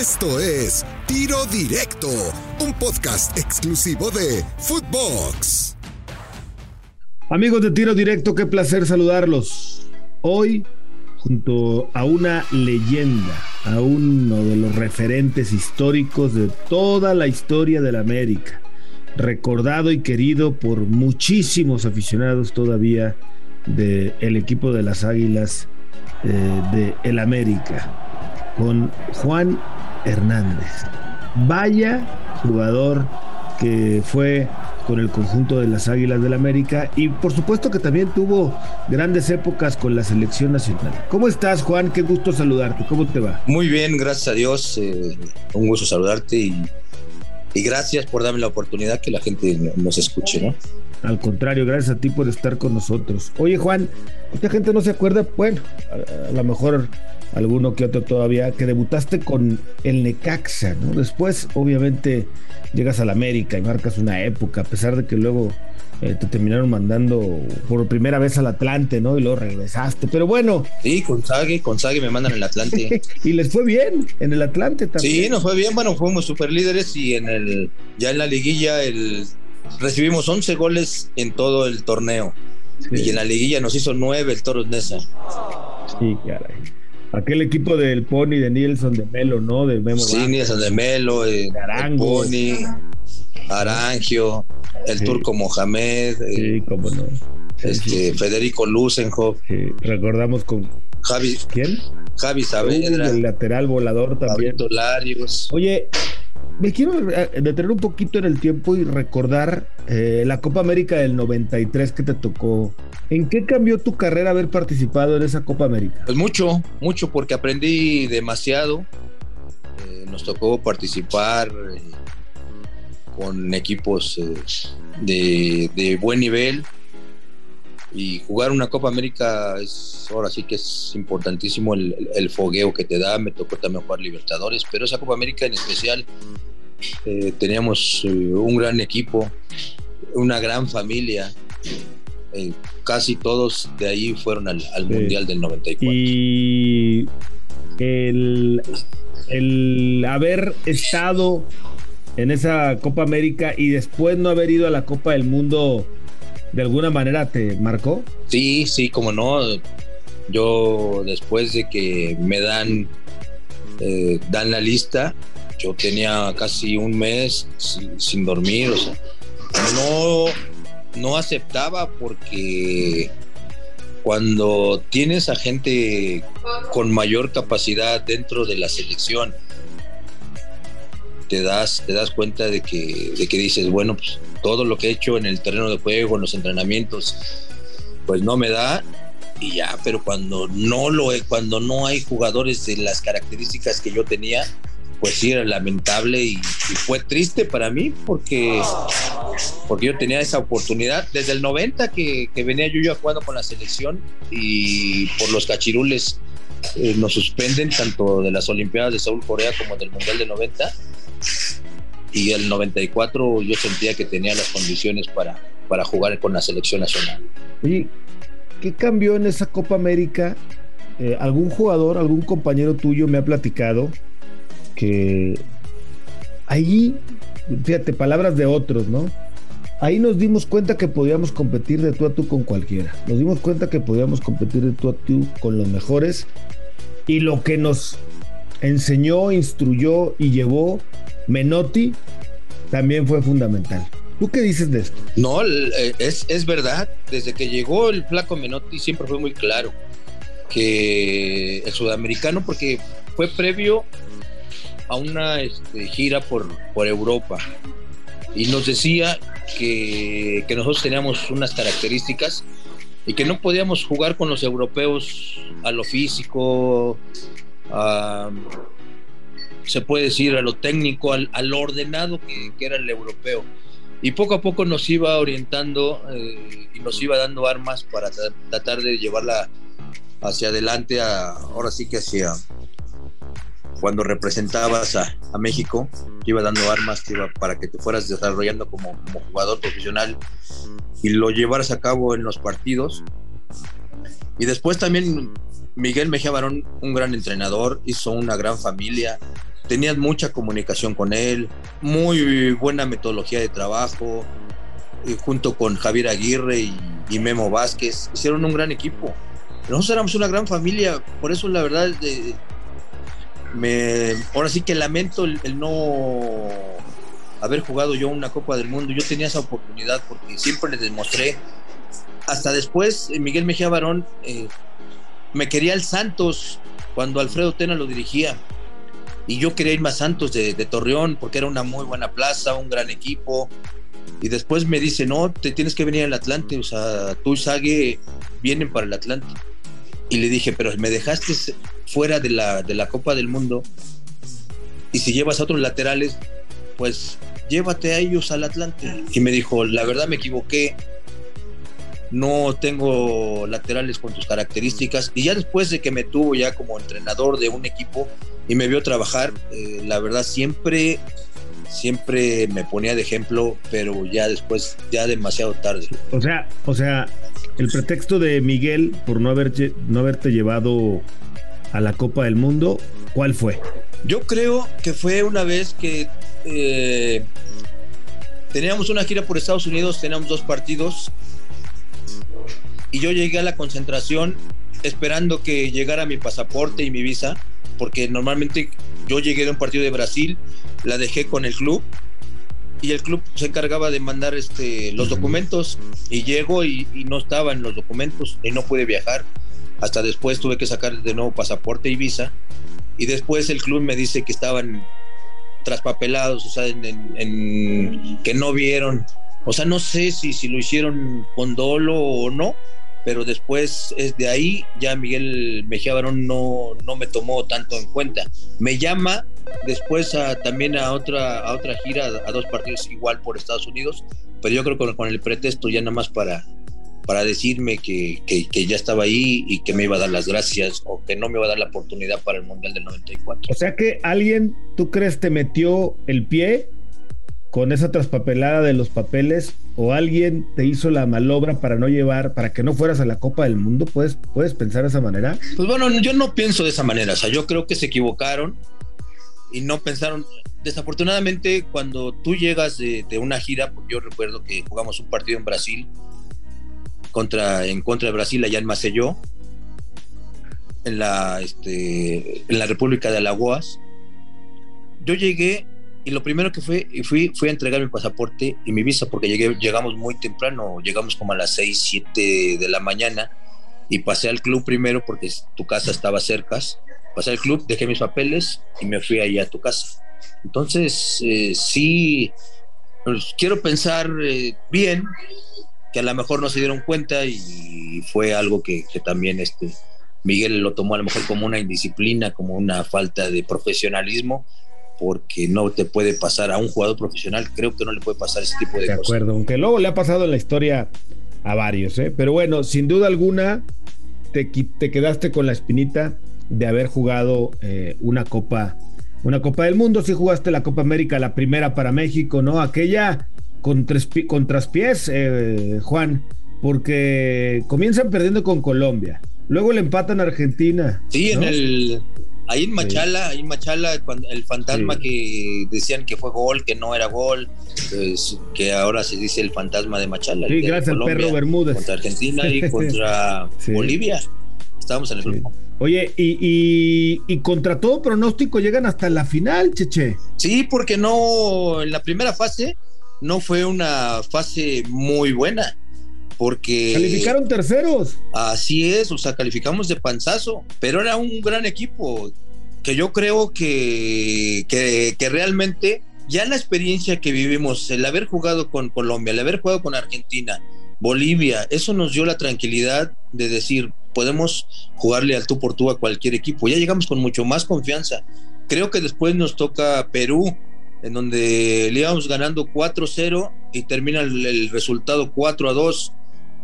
Esto es Tiro Directo, un podcast exclusivo de Footbox. Amigos de Tiro Directo, qué placer saludarlos. Hoy, junto a una leyenda, a uno de los referentes históricos de toda la historia de la América, recordado y querido por muchísimos aficionados todavía del equipo de las Águilas eh, de El América, con Juan Hernández. Vaya jugador que fue con el conjunto de las Águilas del América y por supuesto que también tuvo grandes épocas con la selección nacional. ¿Cómo estás, Juan? Qué gusto saludarte. ¿Cómo te va? Muy bien, gracias a Dios. Eh, un gusto saludarte y, y, gracias por darme la oportunidad que la gente nos escuche, ¿no? Al contrario, gracias a ti por estar con nosotros. Oye, Juan, mucha gente no se acuerda, bueno, a, a lo mejor alguno que otro todavía, que debutaste con el Necaxa, ¿no? Después, obviamente, llegas al América y marcas una época, a pesar de que luego eh, te terminaron mandando por primera vez al Atlante, ¿no? Y luego regresaste, pero bueno. Sí, con Sague, con Sague me mandan al Atlante. y les fue bien en el Atlante también. Sí, nos fue bien, bueno, fuimos super líderes y en el, ya en la liguilla el, recibimos 11 goles en todo el torneo. Sí. Y en la liguilla nos hizo 9 el Toros Nesa. Sí, caray. Aquel equipo del Pony de Nielsen de Melo, ¿no? De Memo sí, Nielsen de Melo, eh, el Pony, Arangio, el sí. turco Mohamed, sí, eh, cómo no. Este. Federico Lusenhoff. Sí, recordamos con Javi. ¿Quién? Javi Saavedra. El lateral volador también. Larios. Oye, me quiero detener un poquito en el tiempo y recordar eh, la Copa América del 93 que te tocó. ¿En qué cambió tu carrera haber participado en esa Copa América? Pues mucho, mucho, porque aprendí demasiado. Eh, nos tocó participar eh, con equipos de, de, buen nivel y jugar una Copa América es ahora sí que es importantísimo el, el, fogueo que te da. Me tocó también jugar Libertadores, pero esa Copa América en especial eh, teníamos eh, un gran equipo, una gran familia. Eh, casi todos de ahí fueron al. Mundial del 94. Y el, el haber estado en esa Copa América y después no haber ido a la Copa del Mundo, ¿de alguna manera te marcó? Sí, sí, como no. Yo después de que me dan, eh, dan la lista, yo tenía casi un mes sin, sin dormir, o sea, no, no aceptaba porque cuando tienes a gente con mayor capacidad dentro de la selección, te das, te das cuenta de que, de que dices, bueno, pues todo lo que he hecho en el terreno de juego, en los entrenamientos, pues no me da y ya, pero cuando no lo cuando no hay jugadores de las características que yo tenía, pues sí era lamentable y, fue triste para mí porque, porque yo tenía esa oportunidad desde el 90 que, que venía yo ya jugando con la selección y por los cachirules eh, nos suspenden tanto de las Olimpiadas de Saúl Corea como del Mundial de 90 y el 94 yo sentía que tenía las condiciones para, para jugar con la selección nacional. Oye, ¿qué cambió en esa Copa América? Eh, algún jugador, algún compañero tuyo me ha platicado que ahí, fíjate, palabras de otros, ¿no? Ahí nos dimos cuenta que podíamos competir de tú a tú con cualquiera. Nos dimos cuenta que podíamos competir de tú a tú con los mejores. Y lo que nos enseñó, instruyó y llevó Menotti también fue fundamental. ¿Tú qué dices de esto? No, es, es verdad. Desde que llegó el flaco Menotti siempre fue muy claro que el sudamericano, porque fue previo a una este, gira por, por Europa y nos decía que, que, nosotros teníamos unas características y que no podíamos jugar con los europeos a lo físico, se puede decir, a lo técnico, al, al ordenado que, que, era el europeo. Y poco a poco nos iba orientando eh, y nos iba dando armas para tratar de llevarla hacia adelante, a, ahora sí que hacia, cuando representabas a, a, México, te iba dando armas te iba, para que te fueras desarrollando como, como, jugador profesional y lo llevaras a cabo en los partidos. Y después también Miguel Mejía Barón, un gran entrenador, hizo una gran familia, tenías mucha comunicación con él, muy buena metodología de trabajo, y junto con Javier Aguirre y, Memo Vázquez, hicieron un gran equipo. Nosotros éramos una gran familia, por eso la verdad, me, ahora sí que lamento el, no haber jugado yo una Copa del Mundo. Yo tenía esa oportunidad porque siempre les demostré. Hasta después, eh, Miguel Mejía Barón eh, me quería el Santos cuando Alfredo Tena lo dirigía. Y yo quería irme a Santos de, de Torreón porque era una muy buena plaza, un gran equipo, y después me dice, no, te tienes que venir al Atlante, o sea, tú y Sague vienen para el Atlante. Y le dije, pero me dejaste fuera de la, de la Copa del Mundo y si llevas a otros laterales, pues llévate a ellos al Atlante. Y me dijo, la verdad me equivoqué, no tengo laterales con tus características. Y ya después de que me tuvo ya como entrenador de un equipo y me vio trabajar, eh, la verdad siempre siempre me ponía de ejemplo, pero ya después, ya demasiado tarde. O sea, o sea, el pretexto de Miguel por no, haber, no haberte llevado a la Copa del Mundo, ¿cuál fue? Yo creo que fue una vez que eh, teníamos una gira por Estados Unidos, teníamos dos partidos, y yo llegué a la concentración esperando que llegara mi pasaporte y mi visa, porque normalmente yo llegué de un partido de Brasil la dejé con el club y el club se encargaba de mandar este, los documentos y llego y, no estaba en los documentos y no pude viajar. Hasta después tuve que sacar de nuevo pasaporte y visa y después el club me dice que estaban traspapelados, o sea, que no vieron. O sea, no sé si, si lo hicieron con dolo o no, pero después es de ahí ya Miguel Mejía Barón no, no me tomó tanto en cuenta. Me llama después también a otra, a otra gira, a dos partidos igual por Estados Unidos, pero yo creo que con el pretexto ya nada más para, para decirme que, que, ya estaba ahí y que me iba a dar las gracias o que no me iba a dar la oportunidad para el Mundial del 94. O sea que alguien, ¿tú crees, te metió el pie con esa traspapelada de los papeles o alguien te hizo la malobra para no llevar, para que no fueras a la Copa del Mundo? ¿Puedes, puedes pensar de esa manera? Pues bueno, yo no pienso de esa manera, o sea, yo creo que se equivocaron y no pensaron. Desafortunadamente, cuando tú llegas de, una gira, porque yo recuerdo que jugamos un partido en Brasil contra, en contra de Brasil allá en Maceió, en la, este, en la República de Alagoas. Yo llegué y lo primero que fue, fui, fui a entregar mi pasaporte y mi visa porque llegué, llegamos muy temprano, llegamos como a las 6, 7 de la mañana y pasé al club primero porque tu casa estaba cerca pasé al club, dejé mis papeles y me fui ahí a tu casa. Entonces, eh, sí, pues, quiero pensar eh, bien, que a lo mejor no se dieron cuenta y fue algo que, también este, Miguel lo tomó a lo mejor como una indisciplina, como una falta de profesionalismo, porque no te puede pasar a un jugador profesional, creo que no le puede pasar ese tipo de, cosas. De acuerdo, aunque luego le ha pasado en la historia a varios, ¿eh? pero bueno, sin duda alguna, te, te quedaste con la espinita de haber jugado eh, una Copa, una Copa del Mundo. Si jugaste la Copa América, la primera para México, ¿no? Aquella con, tres, con traspiés, eh, Juan, porque comienzan perdiendo con Colombia. Luego le empatan a Argentina. Sí, en el. Ahí en Machala, ahí en Machala, cuando el fantasma que decían que fue gol, que no era gol, pues, que ahora se dice el fantasma de Machala. Sí, gracias al perro Bermúdez. Contra Argentina y contra Bolivia. Estábamos en el grupo. Oye, y, contra todo pronóstico llegan hasta la final, Cheche. Sí, porque no, en la primera fase no fue una fase muy buena. Porque. Calificaron terceros. Así es, o sea, calificamos de panzazo. Pero era un gran equipo. Que yo creo que, que, que realmente ya la experiencia que vivimos, el haber jugado con Colombia, el haber jugado con Argentina, Bolivia, eso nos dio la tranquilidad de decir, podemos jugarle al tú por tú a cualquier equipo. Ya llegamos con mucho más confianza. Creo que después nos toca Perú, en donde le íbamos ganando 4-0 y termina el, resultado 4-2.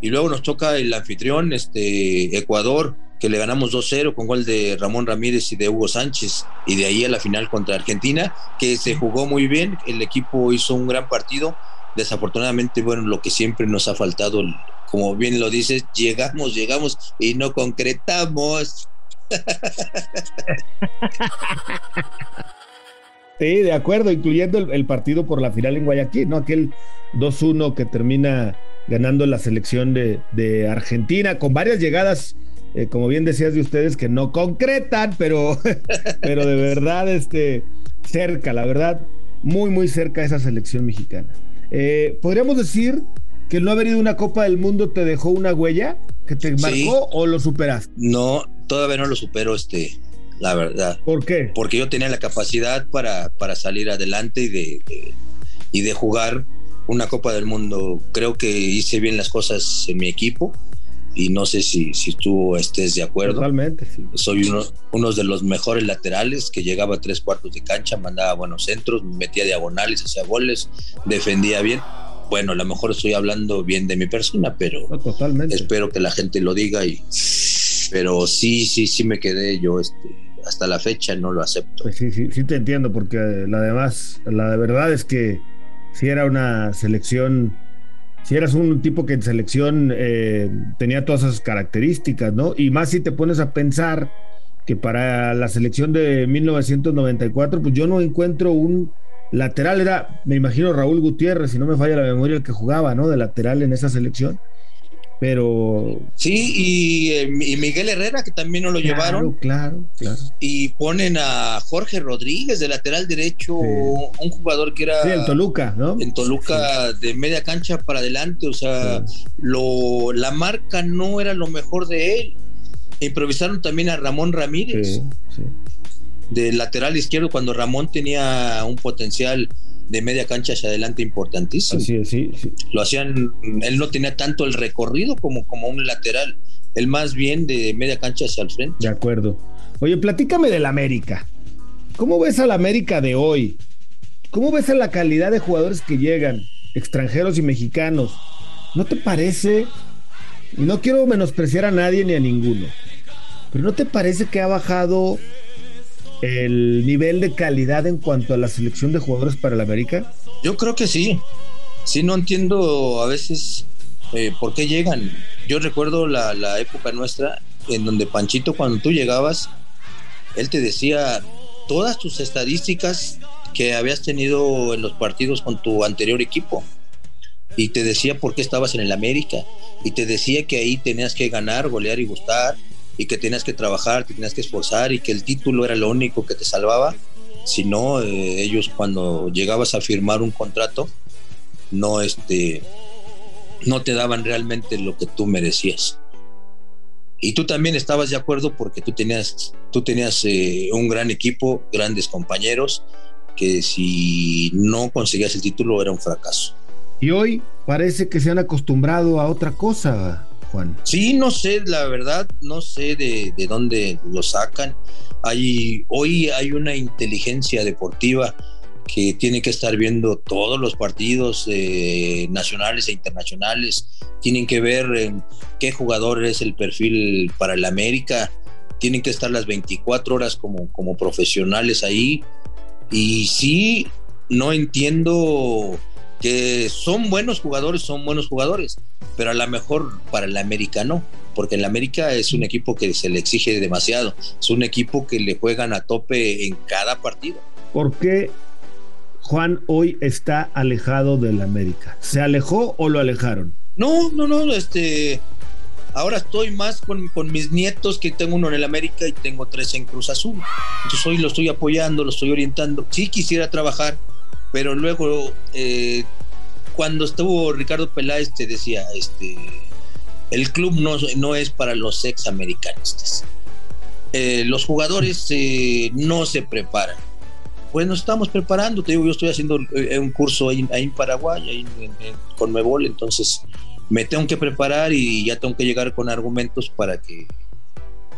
Y luego nos toca el anfitrión, este Ecuador, que le ganamos 2-0 con gol de Ramón Ramírez y de Hugo Sánchez. Y de ahí a la final contra Argentina, que se jugó muy bien. El equipo hizo un gran partido. Desafortunadamente, bueno, lo que siempre nos ha faltado, como bien lo dices, llegamos, llegamos y no concretamos. Sí, de acuerdo, incluyendo el, partido por la final en Guayaquil, ¿no? Aquel 2-1 que termina ganando la selección de, Argentina con varias llegadas, eh, como bien decías de ustedes, que no concretan, pero, pero de verdad este, cerca, la verdad, muy, muy cerca esa selección mexicana. Eh, ¿Podríamos decir que no haber ido a una Copa del Mundo te dejó una huella que te marcó o lo superaste? No, todavía no lo supero, este, la verdad. ¿Por qué? Porque yo tenía la capacidad para, para salir adelante y de, y de jugar una Copa del Mundo. Creo que hice bien las cosas en mi equipo y no sé si, si tú estés de acuerdo. Totalmente, sí. Soy uno, uno de los mejores laterales que llegaba a tres cuartos de cancha, mandaba buenos centros, metía diagonales, hacía goles, defendía bien. Bueno, a lo mejor estoy hablando bien de mi persona, pero totalmente. espero que la gente lo diga y pero sí, sí, sí me quedé yo este hasta la fecha no lo acepto. Pues sí, sí, sí te entiendo, porque la demás, la verdad es que si era una selección, si eras un tipo que en selección eh, tenía todas esas características, ¿no? Y más si te pones a pensar que para la selección de 1994, pues yo no encuentro un lateral, era, me imagino, Raúl Gutiérrez, si no me falla la memoria, el que jugaba, ¿no? De lateral en esa selección pero sí y, Miguel Herrera que también nos lo llevaron. claro claro. Y ponen a Jorge Rodríguez de lateral derecho un jugador que era sí, en Toluca no en Toluca de media cancha para adelante o sea lo la marca no era lo mejor de él. Improvisaron también a Ramón Ramírez de lateral izquierdo cuando Ramón tenía un potencial de media cancha hacia adelante importantísimo. Así es, sí, Lo hacían, él no tenía tanto el recorrido como, como un lateral, él más bien de media cancha hacia el frente. De acuerdo. Oye, platícame del América. ¿Cómo ves al América de hoy? ¿Cómo ves a la calidad de jugadores que llegan, extranjeros y mexicanos? ¿No te parece? Y no quiero menospreciar a nadie ni a ninguno, pero ¿no te parece que ha bajado el nivel de calidad en cuanto a la selección de jugadores para el América? Yo creo que sí. Sí, no entiendo a veces eh, por qué llegan. Yo recuerdo la, la época nuestra en donde Panchito, cuando tú llegabas, él te decía todas tus estadísticas que habías tenido en los partidos con tu anterior equipo. Y te decía por qué estabas en el América. Y te decía que ahí tenías que ganar, golear y gustar y que tenías que trabajar, que tenías que esforzar y que el título era lo único que te salvaba. Si no, eh, ellos cuando llegabas a firmar un contrato, no, este, no te daban realmente lo que tú merecías. Y tú también estabas de acuerdo porque tú tenías, tú tenías eh, un gran equipo, grandes compañeros, que si no conseguías el título era un fracaso. Y hoy parece que se han acostumbrado a otra cosa, Juan? Sí, no sé, la verdad, no sé de, dónde lo sacan. Hay, hoy hay una inteligencia deportiva que tiene que estar viendo todos los partidos eh, nacionales e internacionales, tienen que ver eh, qué jugador es el perfil para el América, tienen que estar las 24 horas como, como profesionales ahí. Y sí, no entiendo que son buenos jugadores, son buenos jugadores, pero a lo mejor para el América no, porque el América es un equipo que se le exige demasiado, es un equipo que le juegan a tope en cada partido. ¿Por qué Juan hoy está alejado del América? ¿Se alejó o lo alejaron? No, no, no, este, ahora estoy más con, con, mis nietos, que tengo uno en el América y tengo tres en Cruz Azul. Entonces hoy lo estoy apoyando, lo estoy orientando. Sí quisiera trabajar, pero luego eh, cuando estuvo Ricardo Peláez te decía, este, el club no, no es para los ex americanistas. Eh, los jugadores eh, no se preparan. Pues nos estamos preparando, te digo, yo estoy haciendo un curso ahí, en Paraguay, ahí con Mebol, entonces me tengo que preparar y ya tengo que llegar con argumentos para que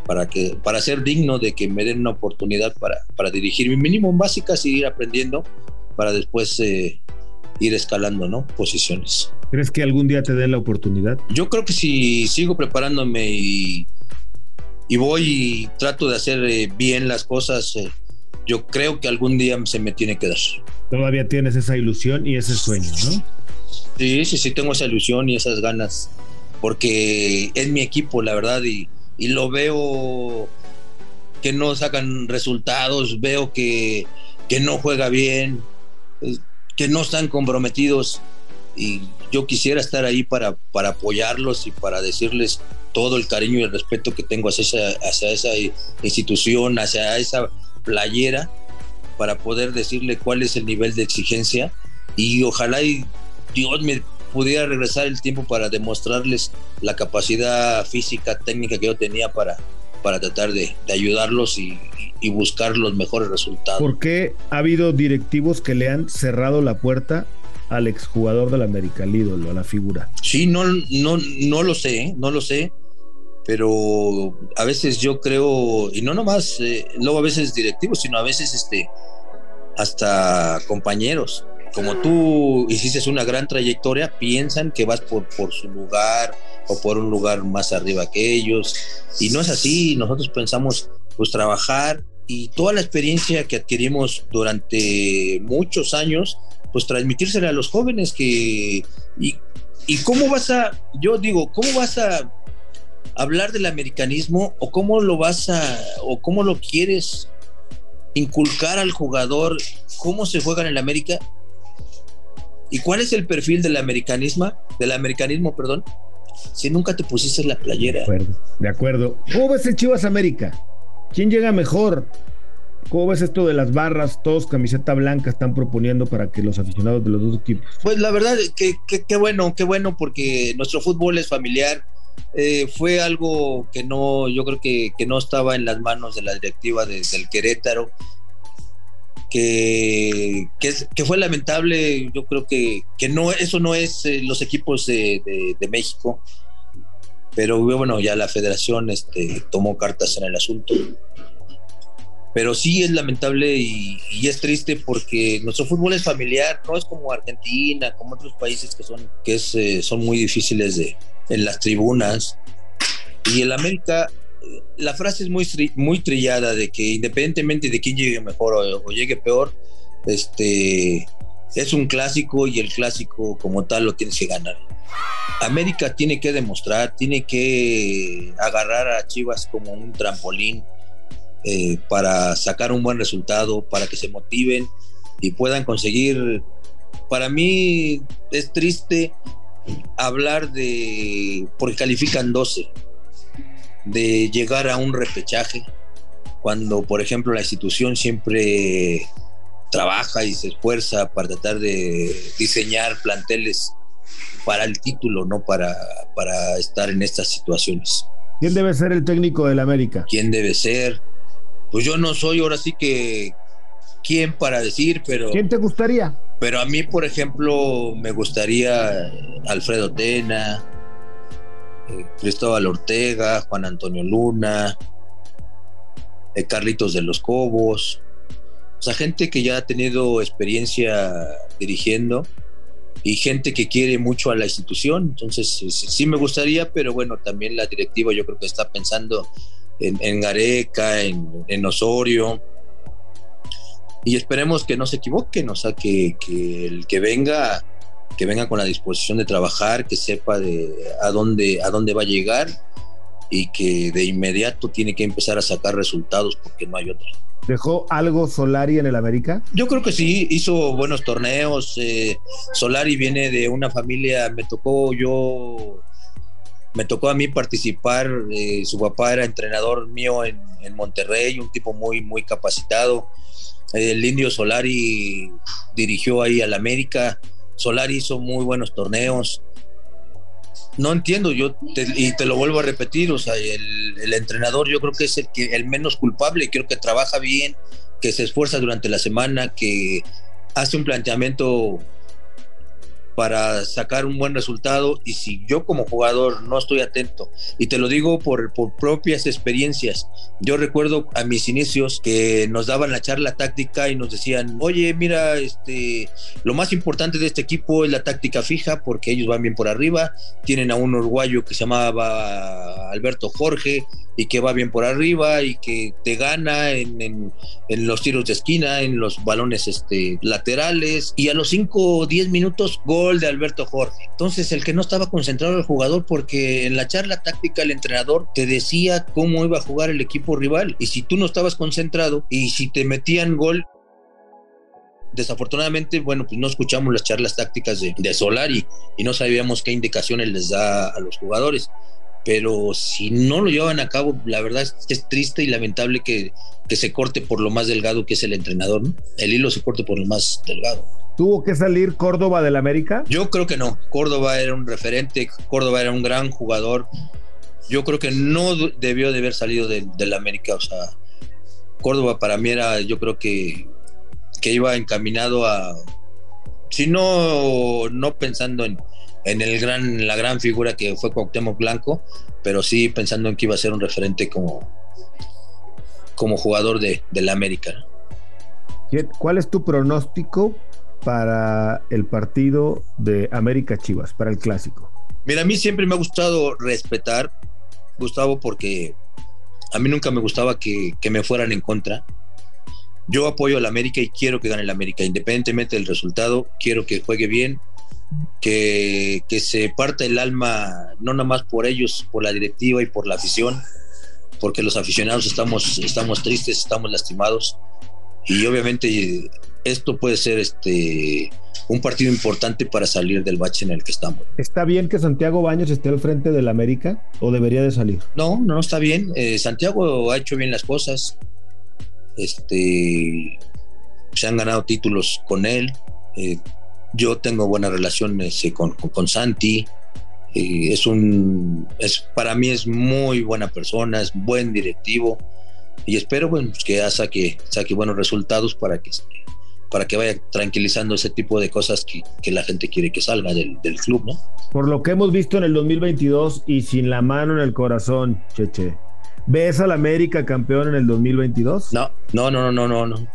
para que para ser digno de que me den una oportunidad para, para dirigir mi mínimo en básicas y ir aprendiendo para después eh, ir escalando, ¿no? Posiciones. ¿Crees que algún día te den la oportunidad? Yo creo que si sigo preparándome y, y voy y trato de hacer eh, bien las cosas, eh, yo creo que algún día se me tiene que dar. Todavía tienes esa ilusión y ese sueño, ¿no? Sí, sí, sí, tengo esa ilusión y esas ganas, porque es mi equipo, la verdad, y, y lo veo que no sacan resultados, veo que que no juega bien, que no están comprometidos y yo quisiera estar ahí para, para apoyarlos y para decirles todo el cariño y el respeto que tengo hacia esa, hacia esa institución, hacia esa playera, para poder decirle cuál es el nivel de exigencia. Y ojalá y Dios me pudiera regresar el tiempo para demostrarles la capacidad física, técnica que yo tenía para, para tratar de, ayudarlos y, buscar los mejores resultados. ¿Por qué ha habido directivos que le han cerrado la puerta al exjugador del América, al ídolo, a la figura? Sí, no, no, no lo sé, ¿eh? no lo sé, pero a veces yo creo, y no nomás, eh, luego a veces directivos, sino a veces este, hasta compañeros. Como tú hiciste una gran trayectoria, piensan que vas por, por su lugar o por un lugar más arriba que ellos. Y no es así, nosotros pensamos pues trabajar y toda la experiencia que adquirimos durante muchos años, pues transmitírsela a los jóvenes que... Y, y cómo vas a, yo digo, ¿cómo vas a hablar del americanismo o cómo lo vas a, o cómo lo quieres inculcar al jugador, cómo se juega en el América y cuál es el perfil del americanismo, del americanismo, perdón, si nunca te pusiste la playera. De acuerdo, de acuerdo. ¿Cómo ves el Chivas América? ¿Quién llega mejor? ¿Cómo ves esto de las barras? Todos camiseta blanca están proponiendo para que los aficionados de los dos equipos. Pues la verdad, que, qué bueno, qué bueno, porque nuestro fútbol es familiar. Eh, fue algo que no, yo creo que, no estaba en las manos de la directiva del Querétaro, que, que, fue lamentable, yo creo que, que no, eso no es eh, los equipos de, México, pero bueno, ya la federación este, tomó cartas en el asunto pero sí es lamentable y, es triste porque nuestro fútbol es familiar, no es como Argentina, como otros países que son, que es, eh, son muy difíciles de, en las tribunas. Y el América, la frase es muy, muy trillada de que independientemente de quién llegue mejor o, o, llegue peor, este, es un clásico y el clásico como tal lo tienes que ganar. América tiene que demostrar, tiene que agarrar a Chivas como un trampolín eh, para sacar un buen resultado, para que se motiven y puedan conseguir. Para mí es triste hablar de, porque califican 12, de llegar a un repechaje, cuando por ejemplo la institución siempre trabaja y se esfuerza para tratar de diseñar planteles para el título, no para, para estar en estas situaciones. ¿Quién debe ser el técnico del América? ¿Quién debe ser? pues yo no soy ahora sí que quién para decir, pero... ¿Quién te gustaría? Pero a mí, por ejemplo, me gustaría Alfredo Tena, eh, Cristóbal Ortega, Juan Antonio Luna, eh, Carlitos de los Cobos, o sea, gente que ya ha tenido experiencia dirigiendo y gente que quiere mucho a la institución. Entonces, sí me gustaría, pero bueno, también la directiva yo creo que está pensando en, Gareca, en, Osorio. Y esperemos que no se equivoquen, o sea, que, el que venga, que venga con la disposición de trabajar, que sepa de a dónde, a dónde va a llegar y que de inmediato tiene que empezar a sacar resultados porque no hay otro. ¿Dejó algo Solari en el América? Yo creo que sí, hizo buenos torneos. Eh, Solari viene de una familia, me tocó yo me tocó a mí participar, eh, su papá era entrenador mío en, Monterrey, un tipo muy, muy capacitado. El Indio Solari dirigió ahí al América, Solari hizo muy buenos torneos. No entiendo, yo y te lo vuelvo a repetir, o sea, el, el, entrenador yo creo que es el, que, el menos culpable, creo que trabaja bien, que se esfuerza durante la semana, que hace un planteamiento para sacar un buen resultado. Y si yo como jugador no estoy atento y te lo digo por, por propias experiencias yo recuerdo a mis inicios que nos daban la charla táctica y nos decían oye mira este lo más importante de este equipo es la táctica fija porque ellos van bien por arriba. Tienen a un uruguayo que se llamaba Alberto Jorge y que va bien por arriba y que te gana en, en, los tiros de esquina, en los balones este, laterales y a los 5 o 10 minutos gol de Alberto Jorge. Entonces el que no estaba concentrado el jugador porque en la charla táctica el entrenador te decía cómo iba a jugar el equipo rival y si tú no estabas concentrado y si te metían gol desafortunadamente, bueno, pues no escuchamos las charlas tácticas de, de Solari y no sabíamos qué indicaciones les da a los jugadores. Pero si no lo llevan a cabo, la verdad es que es triste y lamentable que, que se corte por lo más delgado que es el entrenador. ¿no? El hilo se corte por lo más delgado. ¿Tuvo que salir Córdoba del América? Yo creo que no. Córdoba era un referente, Córdoba era un gran jugador. Yo creo que no debió de haber salido del de América. O sea, Córdoba para mí era, yo creo que que iba encaminado a, si no, no pensando en, en el gran, la gran figura que fue Cuauhtémoc Blanco, pero sí pensando en que iba a ser un referente como, como jugador de, de la América. ¿Cuál es tu pronóstico para el partido de América Chivas, para el clásico? Mira, a mí siempre me ha gustado respetar, Gustavo, porque a mí nunca me gustaba que, me fueran en contra yo apoyo al América y quiero que gane el América, independientemente del resultado, quiero que juegue bien, que, que se parta el alma, no nada más por ellos, por la directiva y por la afición, porque los aficionados estamos, estamos tristes, estamos lastimados, y obviamente esto puede ser este un partido importante para salir del bache en el que estamos. ¿Está bien que Santiago Baños esté al frente del América o debería de salir? No, no está bien. Eh, Santiago ha hecho bien las cosas. Este, se han ganado títulos con él. Eh, yo tengo buenas relaciones eh, con, con, Santi. Eh, es un, es, para mí es muy buena persona, es buen directivo y espero bueno, pues, que saque, saque buenos resultados para que, para que vaya tranquilizando ese tipo de cosas que, que la gente quiere que salga del, del, club, ¿no? Por lo que hemos visto en el 2022 y sin la mano en el corazón, Cheche, ¿Ves al América campeón en el 2022? No, no, no, no, no, no.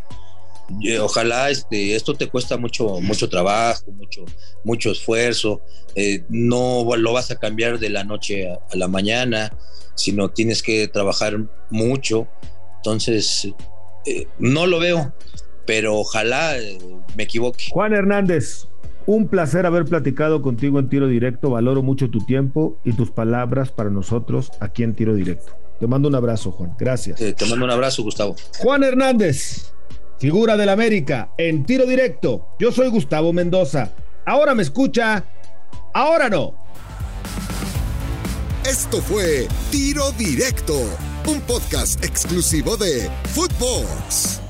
Ojalá este, esto te cuesta mucho, mucho trabajo, mucho, mucho esfuerzo. Eh, no lo vas a cambiar de la noche a, a, la mañana, sino tienes que trabajar mucho. Entonces, eh, no lo veo, pero ojalá eh, me equivoque. Juan Hernández, un placer haber platicado contigo en tiro directo. Valoro mucho tu tiempo y tus palabras para nosotros aquí en tiro directo. Te mando un abrazo, Juan. Gracias. Eh, te mando un abrazo, Gustavo. Juan Hernández, figura del América, en tiro directo. Yo soy Gustavo Mendoza. Ahora me escucha, ahora no. Esto fue Tiro Directo, un podcast exclusivo de Footbox.